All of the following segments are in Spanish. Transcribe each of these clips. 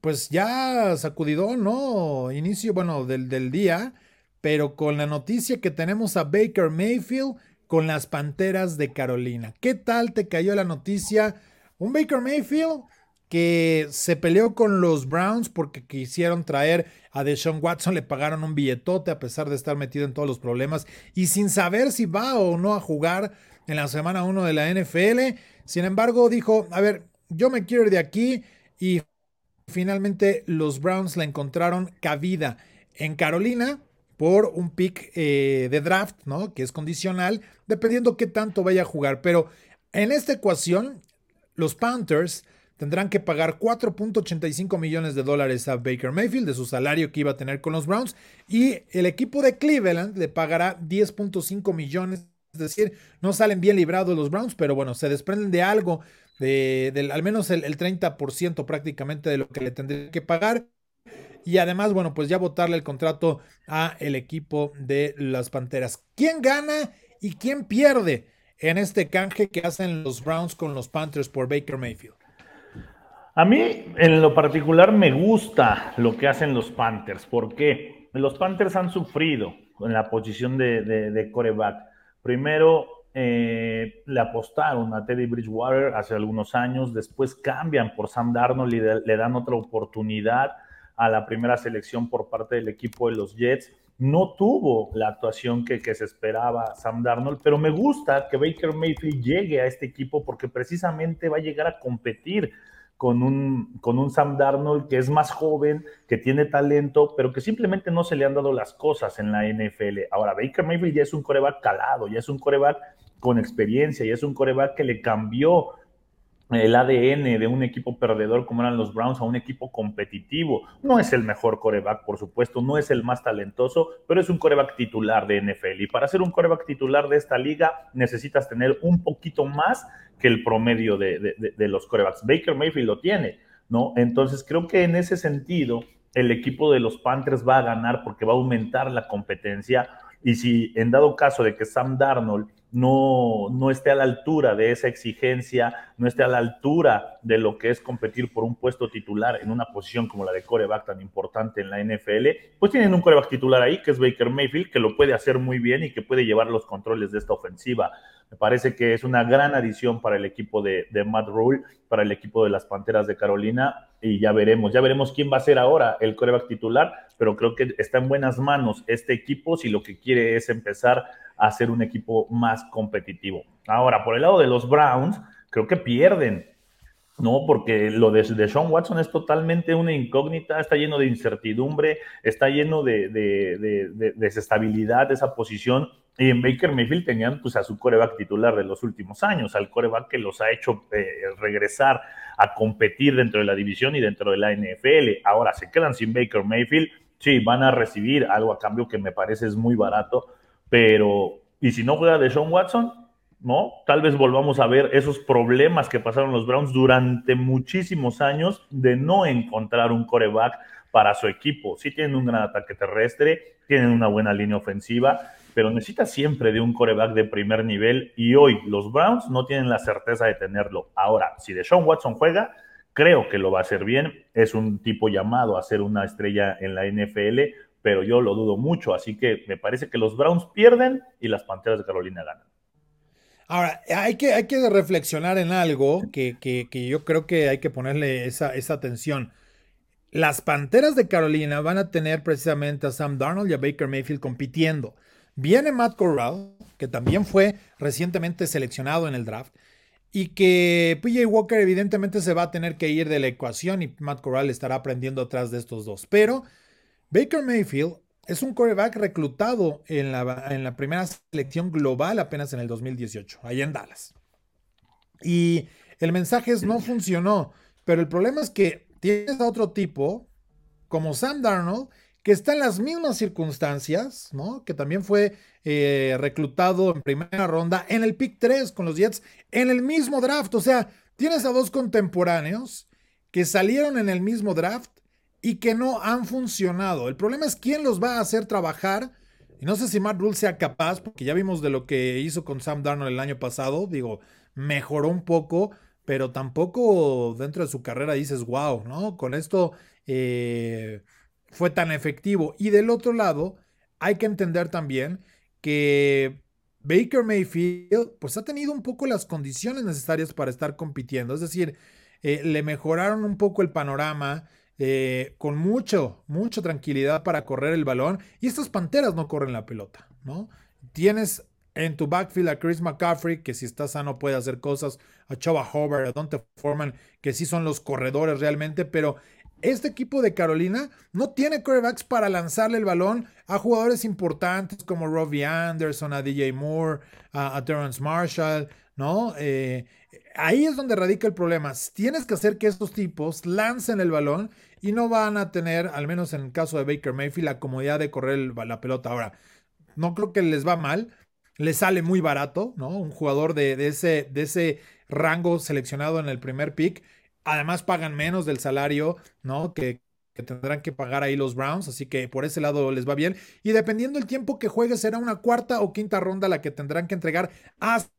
pues ya sacudidón, ¿no? Inicio, bueno, del, del día, pero con la noticia que tenemos a Baker Mayfield con las Panteras de Carolina. ¿Qué tal te cayó la noticia? Un Baker Mayfield que se peleó con los Browns porque quisieron traer a Deshaun Watson, le pagaron un billetote a pesar de estar metido en todos los problemas y sin saber si va o no a jugar en la semana 1 de la NFL. Sin embargo, dijo, a ver, yo me quiero ir de aquí y finalmente los Browns la encontraron cabida en Carolina por un pick eh, de draft, ¿no? Que es condicional, dependiendo qué tanto vaya a jugar. Pero en esta ecuación, los Panthers tendrán que pagar 4.85 millones de dólares a Baker Mayfield de su salario que iba a tener con los Browns y el equipo de Cleveland le pagará 10.5 millones, es decir, no salen bien librados los Browns, pero bueno, se desprenden de algo, de, al menos el, el 30% prácticamente de lo que le tendría que pagar. Y además, bueno, pues ya votarle el contrato a el equipo de las Panteras. ¿Quién gana y quién pierde en este canje que hacen los Browns con los Panthers por Baker Mayfield? A mí, en lo particular, me gusta lo que hacen los Panthers. porque Los Panthers han sufrido en la posición de, coreback. Primero, eh, le apostaron a Teddy Bridgewater hace algunos años, después cambian por Sam Darnold y le dan otra oportunidad a la primera selección por parte del equipo de los Jets. No tuvo la actuación que, que, se esperaba Sam Darnold, pero me gusta que Baker Mayfield llegue a este equipo porque precisamente va a llegar a competir con un, con un Sam Darnold que es más joven, que tiene talento, pero que simplemente no se le han dado las cosas en la NFL. Ahora, Baker Mayfield ya es un coreback calado, ya es un coreback con experiencia, ya es un coreback que le cambió el ADN de un equipo perdedor como eran los Browns a un equipo competitivo. No es el mejor coreback, por supuesto, no es el más talentoso, pero es un coreback titular de NFL. Y para ser un coreback titular de esta liga necesitas tener un poquito más que el promedio de, los corebacks. Baker Mayfield lo tiene, ¿no? Entonces creo que en ese sentido el equipo de los Panthers va a ganar porque va a aumentar la competencia. Y si en dado caso de que Sam Darnold no, no esté a la altura de esa exigencia, no esté a la altura de lo que es competir por un puesto titular en una posición como la de coreback tan importante en la NFL, pues tienen un coreback titular ahí, que es Baker Mayfield, que lo puede hacer muy bien y que puede llevar los controles de esta ofensiva. Me parece que es una gran adición para el equipo de, de Matt Rule, para el equipo de las Panteras de Carolina, y ya veremos, ya veremos quién va a ser ahora el coreback titular, pero creo que está en buenas manos este equipo si lo que quiere es empezar a ser un equipo más competitivo. Ahora, por el lado de los Browns, creo que pierden, ¿no? Porque lo de, Sean Watson es totalmente una incógnita, está lleno de incertidumbre, está lleno de, de, desestabilidad de esa posición. Y en Baker Mayfield tenían pues, a su coreback titular de los últimos años, al coreback que los ha hecho eh, regresar a competir dentro de la división y dentro de la NFL. Ahora se quedan sin Baker Mayfield, sí, van a recibir algo a cambio que me parece es muy barato, pero, ¿y si no juega de Sean Watson? ¿No? Tal vez volvamos a ver esos problemas que pasaron los Browns durante muchísimos años de no encontrar un coreback para su equipo. Sí tienen un gran ataque terrestre, tienen una buena línea ofensiva, pero necesita siempre de un coreback de primer nivel y hoy los Browns no tienen la certeza de tenerlo. Ahora, si de Sean Watson juega, creo que lo va a hacer bien. Es un tipo llamado a ser una estrella en la NFL, pero yo lo dudo mucho. Así que me parece que los Browns pierden y las Panteras de Carolina ganan. Ahora, hay que, hay que reflexionar en algo que, yo creo que hay que ponerle esa, esa atención. Las Panteras de Carolina van a tener precisamente a Sam Darnold y a Baker Mayfield compitiendo. Viene Matt Corral, que también fue recientemente seleccionado en el draft, y que PJ Walker evidentemente se va a tener que ir de la ecuación y Matt Corral estará aprendiendo atrás de estos dos. Pero Baker Mayfield es un quarterback reclutado en la, en la primera selección global apenas en el 2018, allá en Dallas. Y el mensaje es no funcionó, pero el problema es que tienes a otro tipo, como Sam Darnold, que está en las mismas circunstancias, ¿no? Que también fue eh, reclutado en primera ronda en el pick 3 con los Jets, en el mismo draft. O sea, tienes a dos contemporáneos que salieron en el mismo draft y que no han funcionado. El problema es quién los va a hacer trabajar. Y no sé si Matt Rule sea capaz, porque ya vimos de lo que hizo con Sam Darnold el año pasado. Digo, mejoró un poco, pero tampoco dentro de su carrera dices, wow, ¿no? Con esto eh, fue tan efectivo. Y del otro lado, hay que entender también que Baker Mayfield, pues ha tenido un poco las condiciones necesarias para estar compitiendo. Es decir, eh, le mejoraron un poco el panorama. Eh, con mucho, mucha tranquilidad para correr el balón. Y estas panteras no corren la pelota, ¿no? Tienes en tu backfield a Chris McCaffrey, que si está sano puede hacer cosas, a Chava Hobart, a Dante Foreman, que sí son los corredores realmente, pero este equipo de Carolina no tiene quarterbacks para lanzarle el balón a jugadores importantes como Robbie Anderson, a DJ Moore, a, Terrence Marshall, ¿no? Eh, ahí es donde radica el problema. Tienes que hacer que estos tipos lancen el balón y no van a tener, al menos en el caso de Baker Mayfield, la comodidad de correr la pelota. Ahora, no creo que les va mal, les sale muy barato, ¿no? Un jugador de, ese, de ese rango seleccionado en el primer pick. Además, pagan menos del salario, ¿no? Que, tendrán que pagar ahí los Browns, así que por ese lado les va bien. Y dependiendo del tiempo que juegue, será una cuarta o quinta ronda la que tendrán que entregar hasta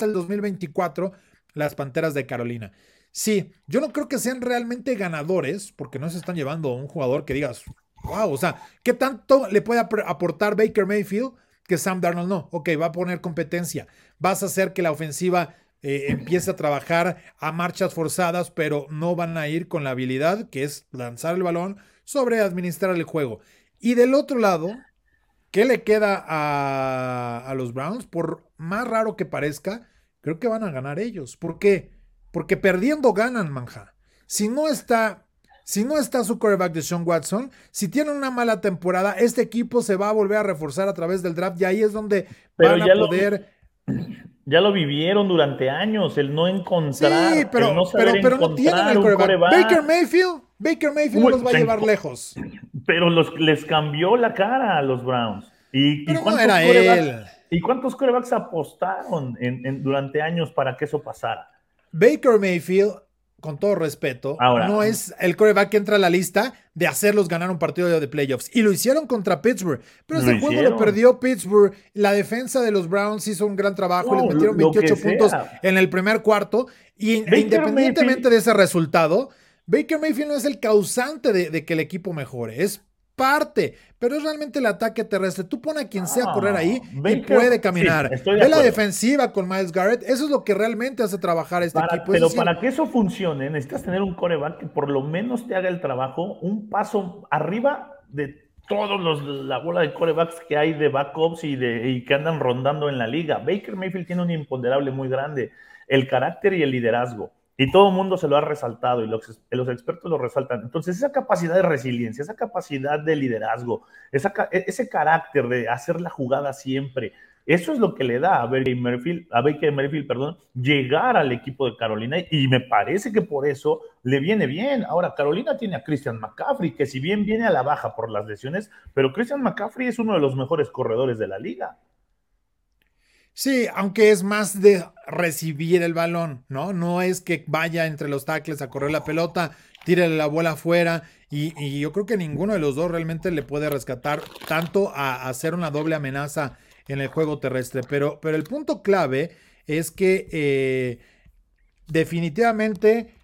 el 2024 las Panteras de Carolina. Sí, yo no creo que sean realmente ganadores, porque no se están llevando a un jugador que digas, wow, o sea, ¿qué tanto le puede aportar Baker Mayfield que Sam Darnold no? Ok, va a poner competencia, vas a hacer que la ofensiva eh, empiece a trabajar a marchas forzadas, pero no van a ir con la habilidad que es lanzar el balón sobre administrar el juego. Y del otro lado, ¿qué le queda a, a los Browns? Por más raro que parezca, creo que van a ganar ellos. ¿Por qué? Porque perdiendo ganan, manja. Si no está, si no está su quarterback de Sean Watson, si tienen una mala temporada, este equipo se va a volver a reforzar a través del draft y ahí es donde van a poder. ya lo vivieron durante años, el no encontrar. Sí, pero no, pero, no tienen el quarterback. Baker Mayfield, Baker Mayfield no los va a llevar lejos. Pero los, les cambió la cara a los Browns. ¿Y, pero no era él. ¿Y cuántos quarterbacks apostaron durante años para que eso pasara? Baker Mayfield, con todo respeto, no es el coreback que entra a la lista de hacerlos ganar un partido de playoffs. Y lo hicieron contra Pittsburgh. Pero ese juego lo perdió Pittsburgh. La defensa de los Browns hizo un gran trabajo. les metieron 28 puntos en el primer cuarto. Y independientemente de ese resultado, Baker Mayfield no es el causante de, de que el equipo mejore. Es parte, pero es realmente el ataque terrestre. Tú pon a quien sea a correr ahí y puede caminar. Ve la defensiva con Miles Garrett. Eso es lo que realmente hace trabajar este equipo. Pero para que eso funcione, necesitas tener un coreback que por lo menos te haga el trabajo un paso arriba de todos los la bola de corebacks que hay de backups y de y que andan rondando en la liga. Baker Mayfield tiene un imponderable muy grande, el carácter y el liderazgo. Y todo el mundo se lo ha resaltado y los, expertos lo resaltan. Entonces, esa capacidad de resiliencia, esa capacidad de liderazgo, esa, e, ese carácter de hacer la jugada siempre, eso es lo que le da a Baker Merfield, a Baker Merfield, perdón, llegar al equipo de Carolina y me parece que por eso le viene bien. Ahora, Carolina tiene a Christian McCaffrey, que si bien viene a la baja por las lesiones, pero Christian McCaffrey es uno de los mejores corredores de la liga. Sí, aunque es más de recibir el balón, ¿no? No es que vaya entre los tackles a correr la pelota, tire la bola afuera. Y, yo creo que ninguno de los dos realmente le puede rescatar tanto a, hacer una doble amenaza en el juego terrestre. Pero, pero el punto clave es que eh, definitivamente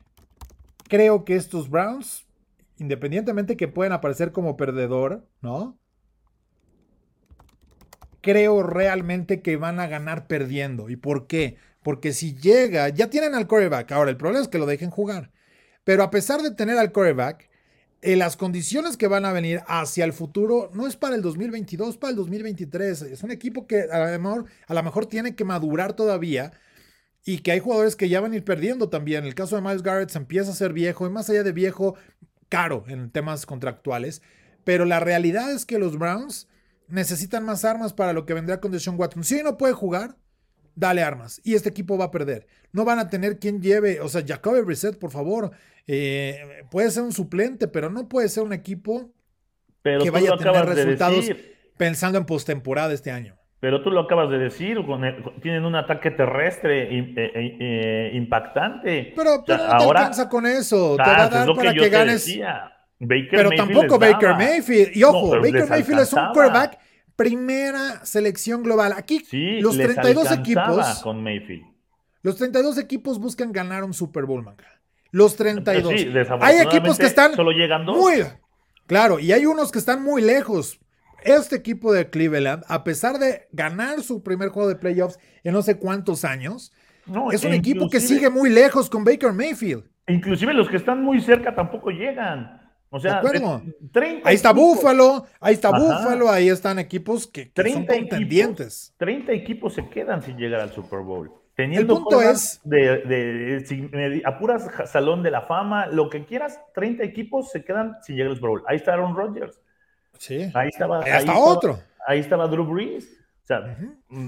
creo que estos Browns, independientemente que pueden aparecer como perdedor, ¿no? Creo realmente que van a ganar perdiendo. ¿Y por qué? Porque si llega, ya tienen al coreback. Ahora, el problema es que lo dejen jugar. Pero a pesar de tener al coreback, eh, las condiciones que van a venir hacia el futuro no es para el 2022, para el 2023. Es un equipo que a lo mejor, a lo mejor tiene que madurar todavía y que hay jugadores que ya van a ir perdiendo también. El caso de Miles Garrett se empieza a ser viejo y más allá de viejo, caro en temas contractuales. Pero la realidad es que los Browns necesitan más armas para lo que vendrá con Deshaun Watson. Si no puede jugar, dale armas. Y este equipo va a perder. No van a tener quien lleve, o sea, Jacoby Reset, por favor. Eh, puede ser un suplente, pero no puede ser un equipo que vaya a tener resultados pensando en postemporada este año. Pero tú lo acabas de decir, tienen un ataque terrestre eh, eh, impactante. Pero, no ahora, alcanza con eso. te va a dar para que, ganes pero tampoco Baker Mayfield. Y ojo, Baker Mayfield es un quarterback primera selección global. Aquí los 32 equipos. Con Mayfield. Los 32 equipos buscan ganar un Super Bowl, manga. Los 32. hay equipos que están solo llegando. muy claro, y hay unos que están muy lejos. Este equipo de Cleveland, a pesar de ganar su primer juego de playoffs en no sé cuántos años, es un equipo que sigue muy lejos con Baker Mayfield. Inclusive los que están muy cerca tampoco llegan. O sea, ahí está Búfalo, ahí está Búfalo, ahí están equipos que, son contendientes. 30 equipos se quedan sin llegar al Super Bowl. Teniendo el punto es de, apuras salón de la fama, lo que quieras, 30 equipos se quedan sin llegar al Super Bowl. Ahí está Aaron Rodgers. Sí. Ahí estaba. Ahí, está otro. Ahí estaba Drew Brees. Sea,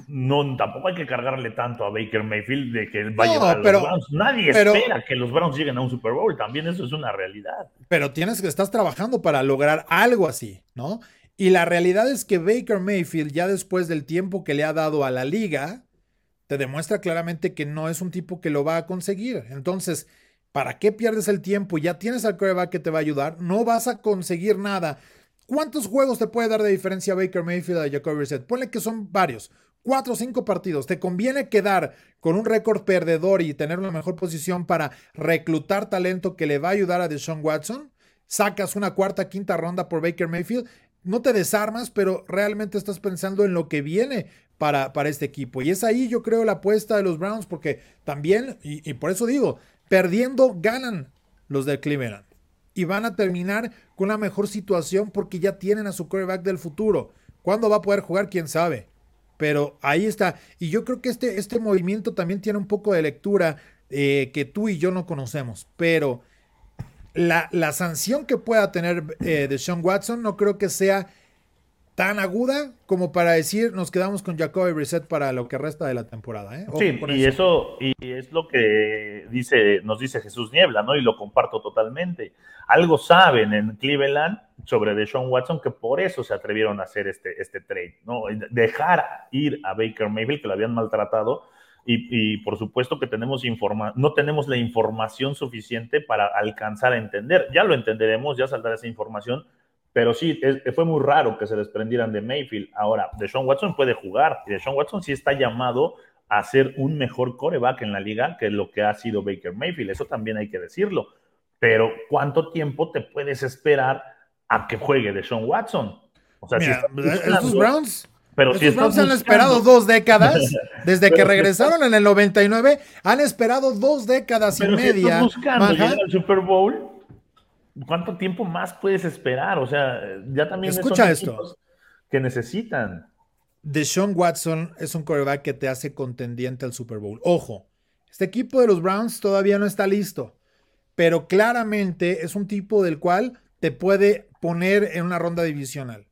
no, tampoco hay que cargarle tanto a Baker Mayfield de que vaya a los Browns. Nadie espera que los Browns lleguen a un Super Bowl. También eso es una realidad. Pero tienes que estás trabajando para lograr algo así, ¿no? Y la realidad es que Baker Mayfield, ya después del tiempo que le ha dado a la liga, te demuestra claramente que no es un tipo que lo va a conseguir. Entonces, ¿para qué pierdes el tiempo? Ya tienes al quarterback que te va a ayudar, no vas a conseguir nada. ¿Cuántos juegos te puede dar de diferencia Baker Mayfield a Jacoby Brissett? Ponle que son varios, cuatro o cinco partidos. ¿Te conviene quedar con un récord perdedor y tener una mejor posición para reclutar talento que le va a ayudar a Deshaun Watson? Sacas una cuarta, quinta ronda por Baker Mayfield no te desarmas, pero realmente estás pensando en lo que viene para, para este equipo. Y es ahí yo creo la apuesta de los Browns, porque también, y, por eso digo, perdiendo ganan los de Cleveland. Y van a terminar con una mejor situación porque ya tienen a su quarterback del futuro. ¿Cuándo va a poder jugar? ¿Quién sabe? Pero ahí está. Y yo creo que este, este movimiento también tiene un poco de lectura eh, que tú y yo no conocemos. Pero la, la sanción que pueda tener eh, de Sean Watson no creo que sea tan aguda como para decir nos quedamos con Jacoby Reset para lo que resta de la temporada. ¿eh? Sí, y eso. y es lo que dice, nos dice Jesús Niebla, ¿no? Y lo comparto totalmente. Algo saben en Cleveland sobre Deshaun Watson que por eso se atrevieron a hacer este, este trade, ¿no? Dejar ir a Baker Mayfield, que lo habían maltratado, y, por supuesto que tenemos informa no tenemos la información suficiente para alcanzar a entender. Ya lo entenderemos, ya saldrá esa información, pero sí, fue muy raro que se desprendieran de Mayfield. Ahora, Deshaun Watson puede jugar y Deshaun Watson sí está llamado a ser un mejor coreback en la liga que lo que ha sido Baker Mayfield. Eso también hay que decirlo. Pero ¿cuánto tiempo te puedes esperar a que juegue Deshaun Watson? O sea, si estos Browns pero si Browns han esperado dos décadas, desde que regresaron en el 99, han esperado dos décadas y media. Buscando al Super Bowl, ¿cuánto tiempo más puedes esperar? O sea, ya también Escucha esto. que necesitan. Deshaun Watson es un quarterback que te hace contendiente al Super Bowl. Ojo, este equipo de los Browns todavía no está listo, pero claramente es un tipo del cual te puede poner en una ronda divisional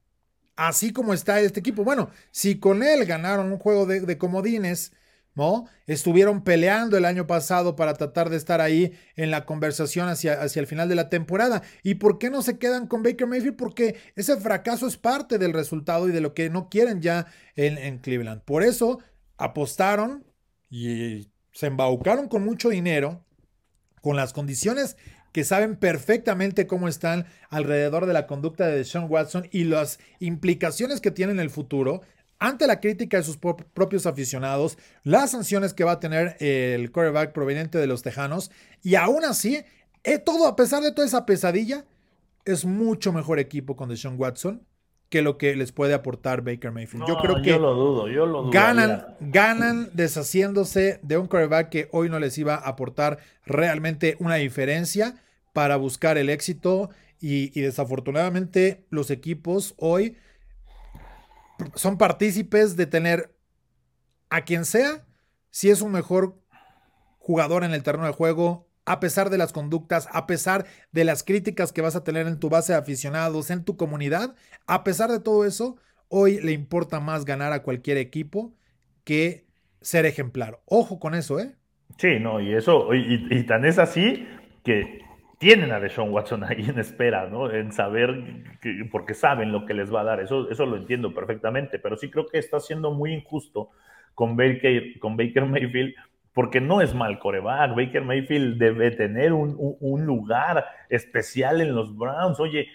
así como está este equipo. Bueno, si con él ganaron un juego de, comodines, ¿no? Estuvieron peleando el año pasado para tratar de estar ahí en la conversación hacia, hacia el final de la temporada. ¿Y por qué no se quedan con Baker Mayfield? Porque ese fracaso es parte del resultado y de lo que no quieren ya en, en Cleveland. Por eso apostaron y se embaucaron con mucho dinero, con las condiciones que saben perfectamente cómo están alrededor de la conducta de Sean Watson y las implicaciones que tiene en el futuro ante la crítica de sus propios aficionados, las sanciones que va a tener el quarterback proveniente de los Tejanos, y aún así, eh, todo, a pesar de toda esa pesadilla, es mucho mejor equipo con Deshaun Watson que lo que les puede aportar Baker Mayfield. yo creo que lo dudo, yo lo dudo. Ganan, ganan deshaciéndose de un quarterback que hoy no les iba a aportar realmente una diferencia para buscar el éxito y, y desafortunadamente los equipos hoy son partícipes de tener a quien sea, si es un mejor jugador en el terreno de juego, a pesar de las conductas, a pesar de las críticas que vas a tener en tu base de aficionados, en tu comunidad, a pesar de todo eso, hoy le importa más ganar a cualquier equipo que ser ejemplar. Ojo con eso, ¿eh? Sí, no, y eso, y, tan es así que tienen a Deshaun Watson ahí en espera, ¿no? En saber, porque saben lo que les va a dar, eso, eso lo entiendo perfectamente, pero sí creo que está siendo muy injusto con Baker, con Baker Mayfield porque no es mal coreback. Baker Mayfield debe tener un, lugar especial en los Browns. Oye,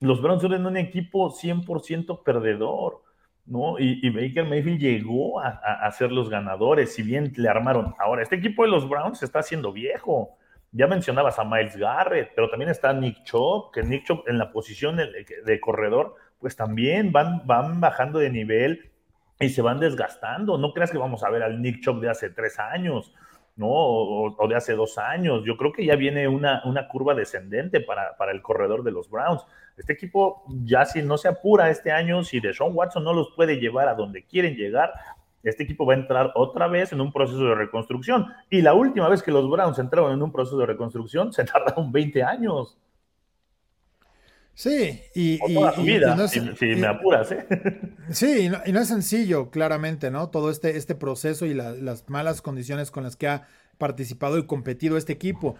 los Browns son un equipo 100% perdedor. ¿no? Y, Baker Mayfield llegó a, a, ser los ganadores, si bien le armaron. Ahora, este equipo de los Browns está haciendo viejo. Ya mencionabas a Miles Garrett, pero también está Nick Chop, que Nick Chop en la posición de, corredor, pues también van, van bajando de nivel y se van desgastando. No creas que vamos a ver al Nick Chop de hace tres años. ¿no? O, de hace dos años. Yo creo que ya viene una, una curva descendente para, para, el corredor de los Browns. Este equipo ya si no se apura este año, si Deshaun Watson no los puede llevar a donde quieren llegar, este equipo va a entrar otra vez en un proceso de reconstrucción. Y la última vez que los Browns entraron en un proceso de reconstrucción, se tardaron 20 años. Sí, y, toda su vida, si, me apuras, ¿eh? Sí, y no, es sencillo, claramente, ¿no? Todo este, este proceso y las malas condiciones con las que ha participado y competido este equipo.